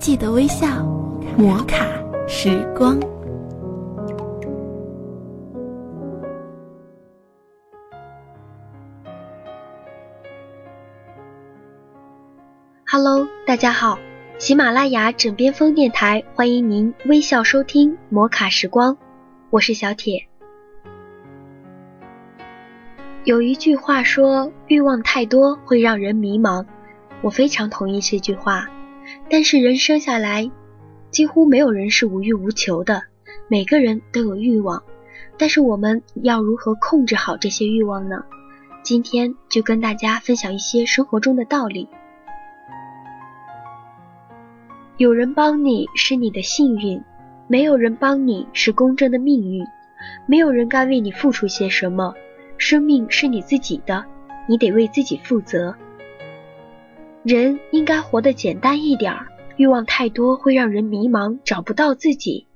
记得微笑，摩卡时光。Hello，大家好，喜马拉雅枕边风电台欢迎您微笑收听摩卡时光，我是小铁。有一句话说，欲望太多会让人迷茫，我非常同意这句话。但是人生下来，几乎没有人是无欲无求的，每个人都有欲望。但是我们要如何控制好这些欲望呢？今天就跟大家分享一些生活中的道理。有人帮你是你的幸运，没有人帮你是公正的命运。没有人该为你付出些什么，生命是你自己的，你得为自己负责。人应该活得简单一点儿，欲望太多会让人迷茫，找不到自己。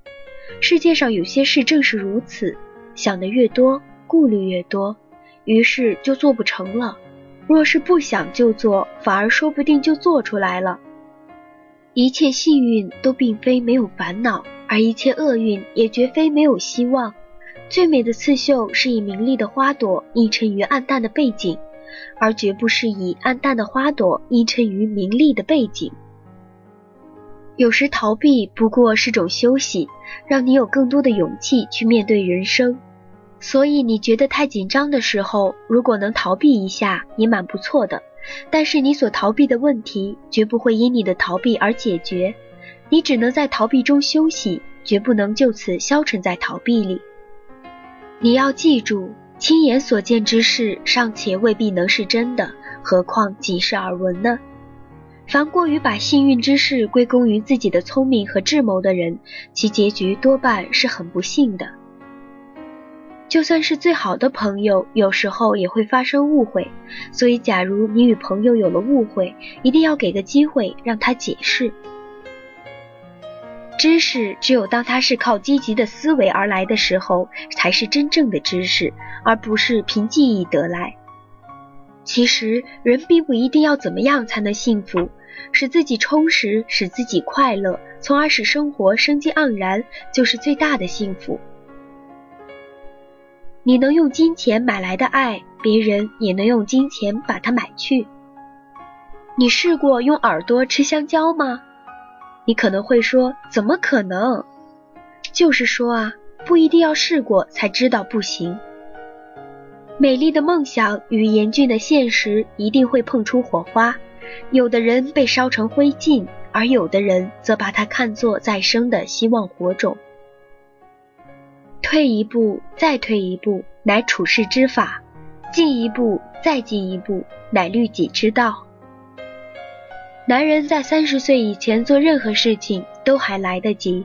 世界上有些事正是如此，想的越多，顾虑越多，于是就做不成了。若是不想就做，反而说不定就做出来了。一切幸运都并非没有烦恼，而一切厄运也绝非没有希望。最美的刺绣是以明丽的花朵映衬于暗淡的背景。而绝不是以暗淡的花朵映衬于明丽的背景。有时逃避不过是种休息，让你有更多的勇气去面对人生。所以你觉得太紧张的时候，如果能逃避一下，也蛮不错的。但是你所逃避的问题，绝不会因你的逃避而解决。你只能在逃避中休息，绝不能就此消沉在逃避里。你要记住。亲眼所见之事尚且未必能是真的，何况仅是耳闻呢？凡过于把幸运之事归功于自己的聪明和智谋的人，其结局多半是很不幸的。就算是最好的朋友，有时候也会发生误会。所以，假如你与朋友有了误会，一定要给个机会让他解释。知识只有当它是靠积极的思维而来的时候，才是真正的知识，而不是凭记忆得来。其实人并不一定要怎么样才能幸福，使自己充实，使自己快乐，从而使生活生机盎然，就是最大的幸福。你能用金钱买来的爱，别人也能用金钱把它买去。你试过用耳朵吃香蕉吗？你可能会说：“怎么可能？”就是说啊，不一定要试过才知道不行。美丽的梦想与严峻的现实一定会碰出火花，有的人被烧成灰烬，而有的人则把它看作再生的希望火种。退一步，再退一步，乃处世之法；进一步，再进一步，乃律己之道。男人在三十岁以前做任何事情都还来得及。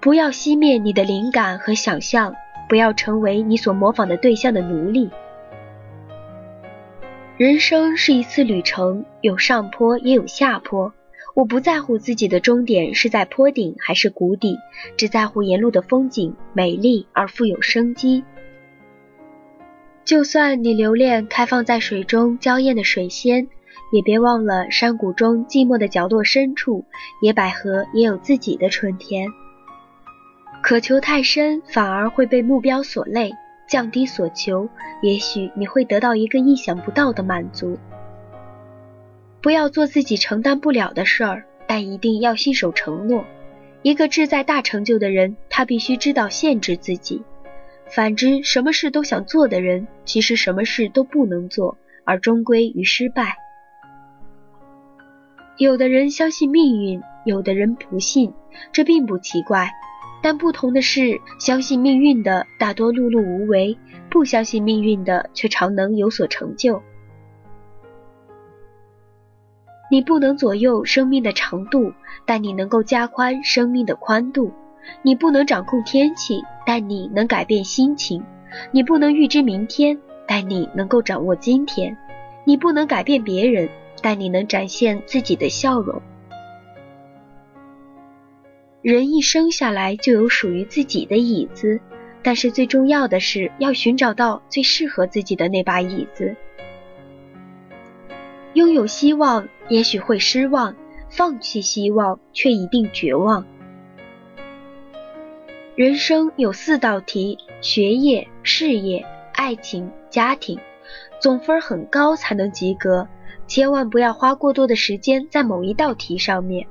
不要熄灭你的灵感和想象，不要成为你所模仿的对象的奴隶。人生是一次旅程，有上坡也有下坡。我不在乎自己的终点是在坡顶还是谷底，只在乎沿路的风景美丽而富有生机。就算你留恋开放在水中娇艳的水仙。也别忘了，山谷中寂寞的角落深处，野百合也有自己的春天。渴求太深，反而会被目标所累；降低所求，也许你会得到一个意想不到的满足。不要做自己承担不了的事儿，但一定要信守承诺。一个志在大成就的人，他必须知道限制自己；反之，什么事都想做的人，其实什么事都不能做，而终归于失败。有的人相信命运，有的人不信，这并不奇怪。但不同的是，相信命运的大多碌碌无为，不相信命运的却常能有所成就。你不能左右生命的长度，但你能够加宽生命的宽度；你不能掌控天气，但你能改变心情；你不能预知明天，但你能够掌握今天；你不能改变别人。但你能展现自己的笑容。人一生下来就有属于自己的椅子，但是最重要的是要寻找到最适合自己的那把椅子。拥有希望也许会失望，放弃希望却一定绝望。人生有四道题：学业、事业、爱情、家庭，总分很高才能及格。千万不要花过多的时间在某一道题上面。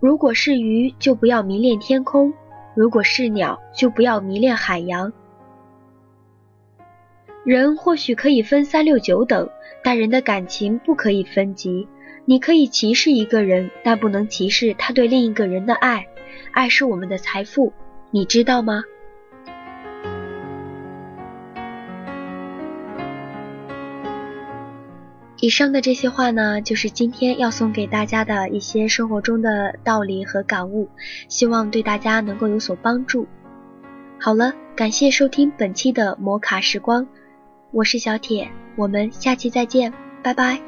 如果是鱼，就不要迷恋天空；如果是鸟，就不要迷恋海洋。人或许可以分三六九等，但人的感情不可以分级。你可以歧视一个人，但不能歧视他对另一个人的爱。爱是我们的财富，你知道吗？以上的这些话呢，就是今天要送给大家的一些生活中的道理和感悟，希望对大家能够有所帮助。好了，感谢收听本期的摩卡时光，我是小铁，我们下期再见，拜拜。